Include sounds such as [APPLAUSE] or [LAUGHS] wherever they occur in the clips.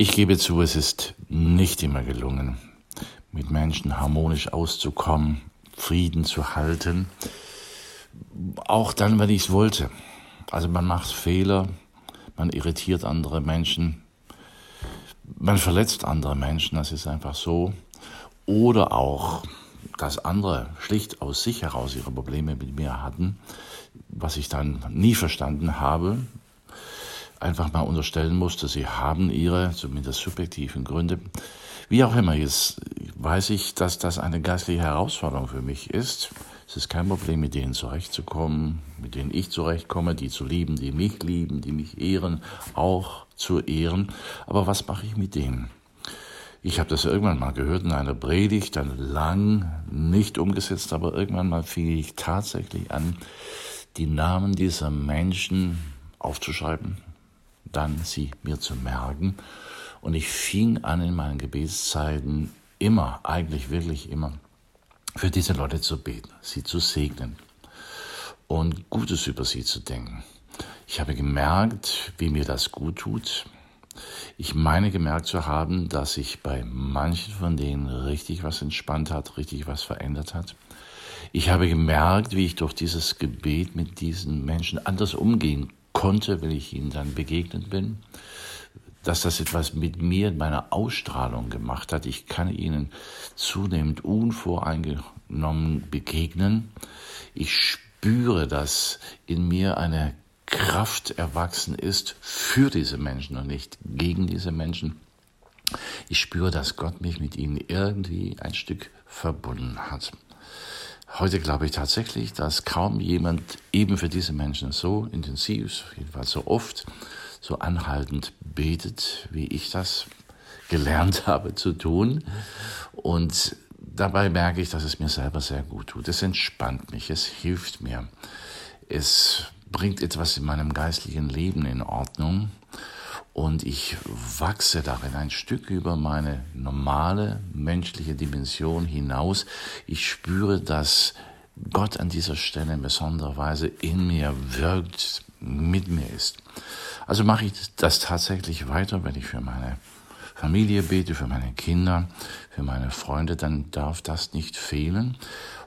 Ich gebe zu, es ist nicht immer gelungen, mit Menschen harmonisch auszukommen, Frieden zu halten, auch dann, wenn ich es wollte. Also man macht Fehler, man irritiert andere Menschen, man verletzt andere Menschen, das ist einfach so. Oder auch, dass andere schlicht aus sich heraus ihre Probleme mit mir hatten, was ich dann nie verstanden habe, einfach mal unterstellen musste, sie haben ihre, zumindest subjektiven Gründe. Wie auch immer, jetzt weiß ich, dass das eine geistliche Herausforderung für mich ist. Es ist kein Problem, mit denen zurechtzukommen, mit denen ich zurechtkomme, die zu lieben, die mich lieben, die mich ehren, auch zu ehren. Aber was mache ich mit denen? Ich habe das irgendwann mal gehört in einer Predigt, dann lang nicht umgesetzt, aber irgendwann mal fing ich tatsächlich an, die Namen dieser Menschen aufzuschreiben, dann sie mir zu merken. Und ich fing an in meinen Gebetszeiten immer, eigentlich wirklich immer, für diese Leute zu beten, sie zu segnen und Gutes über sie zu denken. Ich habe gemerkt, wie mir das gut tut. Ich meine gemerkt zu haben, dass sich bei manchen von denen richtig was entspannt hat, richtig was verändert hat. Ich habe gemerkt, wie ich durch dieses Gebet mit diesen Menschen anders umgehen konnte, wenn ich ihnen dann begegnet bin, dass das etwas mit mir, in meiner Ausstrahlung gemacht hat. Ich kann ihnen zunehmend unvoreingenommen begegnen. Ich spüre, dass in mir eine Kraft erwachsen ist für diese Menschen und nicht gegen diese Menschen. Ich spüre, dass Gott mich mit ihnen irgendwie ein Stück verbunden hat. Heute glaube ich tatsächlich, dass kaum jemand eben für diese Menschen so intensiv, jedenfalls so oft, so anhaltend betet, wie ich das gelernt [LAUGHS] habe zu tun. Und dabei merke ich, dass es mir selber sehr gut tut. Es entspannt mich, es hilft mir, es bringt etwas in meinem geistlichen Leben in Ordnung und ich wachse darin ein Stück über meine normale menschliche Dimension hinaus. Ich spüre, dass Gott an dieser Stelle in besonderer Weise in mir wirkt, mit mir ist. Also mache ich das tatsächlich weiter, wenn ich für meine Familie bete, für meine Kinder, für meine Freunde, dann darf das nicht fehlen.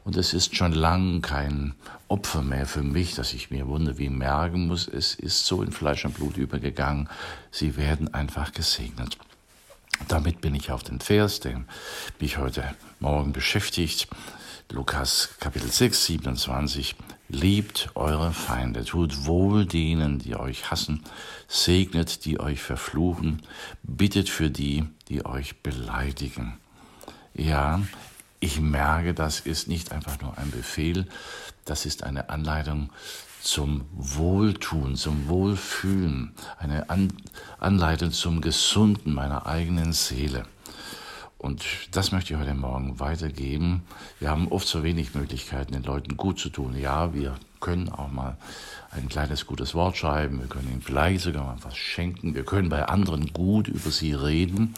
Und es ist schon lang kein Opfer mehr für mich, dass ich mir wundere, wie merken muss. Es ist so in Fleisch und Blut übergegangen. Sie werden einfach gesegnet. Damit bin ich auf den Vers, der mich heute Morgen beschäftigt. Lukas Kapitel 6, 27. Liebt eure Feinde, tut wohl denen, die euch hassen, segnet, die euch verfluchen, bittet für die, die euch beleidigen. Ja, ich merke, das ist nicht einfach nur ein Befehl, das ist eine Anleitung zum Wohltun, zum Wohlfühlen, eine An Anleitung zum Gesunden meiner eigenen Seele. Und das möchte ich heute Morgen weitergeben. Wir haben oft so wenig Möglichkeiten, den Leuten gut zu tun. Ja, wir können auch mal ein kleines gutes Wort schreiben, wir können ihnen vielleicht sogar mal was schenken, wir können bei anderen gut über sie reden.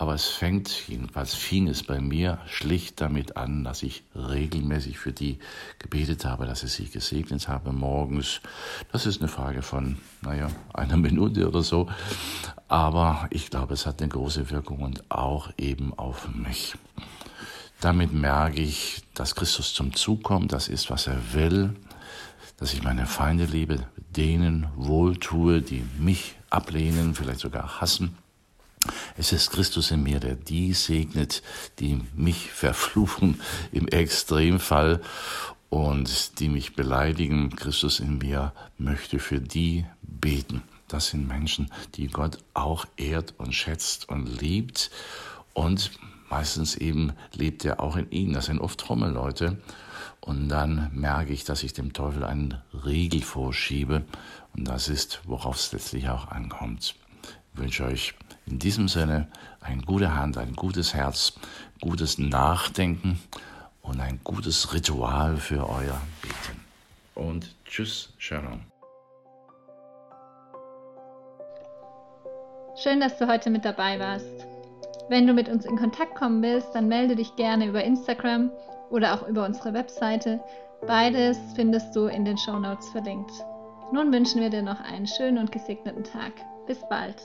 Aber es fängt, jedenfalls fing es bei mir schlicht damit an, dass ich regelmäßig für die gebetet habe, dass ich sie gesegnet habe morgens. Das ist eine Frage von, naja, einer [LAUGHS] Minute oder so. Aber ich glaube, es hat eine große Wirkung und auch eben auf mich. Damit merke ich, dass Christus zum Zug kommt. Das ist, was er will. Dass ich meine Feinde liebe, denen wohltue, die mich ablehnen, vielleicht sogar hassen es ist Christus in mir, der die segnet, die mich [LAUGHS] verfluchen im Extremfall und die mich beleidigen. Christus in mir möchte für die beten. Das sind Menschen, die Gott auch ehrt und schätzt und liebt. Und meistens eben lebt er auch in ihnen. Das sind oft Trommelleute. Und dann merke ich, dass ich dem Teufel einen Riegel vorschiebe. Und das ist, worauf es letztlich auch ankommt. wünsche euch in diesem Sinne eine gute Hand, ein gutes Herz, gutes Nachdenken und ein gutes Ritual für euer Beten. Und tschüss, Shalom. Schön, dass du heute mit dabei warst. Wenn du mit uns in Kontakt kommen willst, dann melde dich gerne über Instagram oder auch über unsere Webseite. Beides findest du in den Show Notes verlinkt. Nun wünschen wir dir noch einen schönen und gesegneten Tag. Bis bald.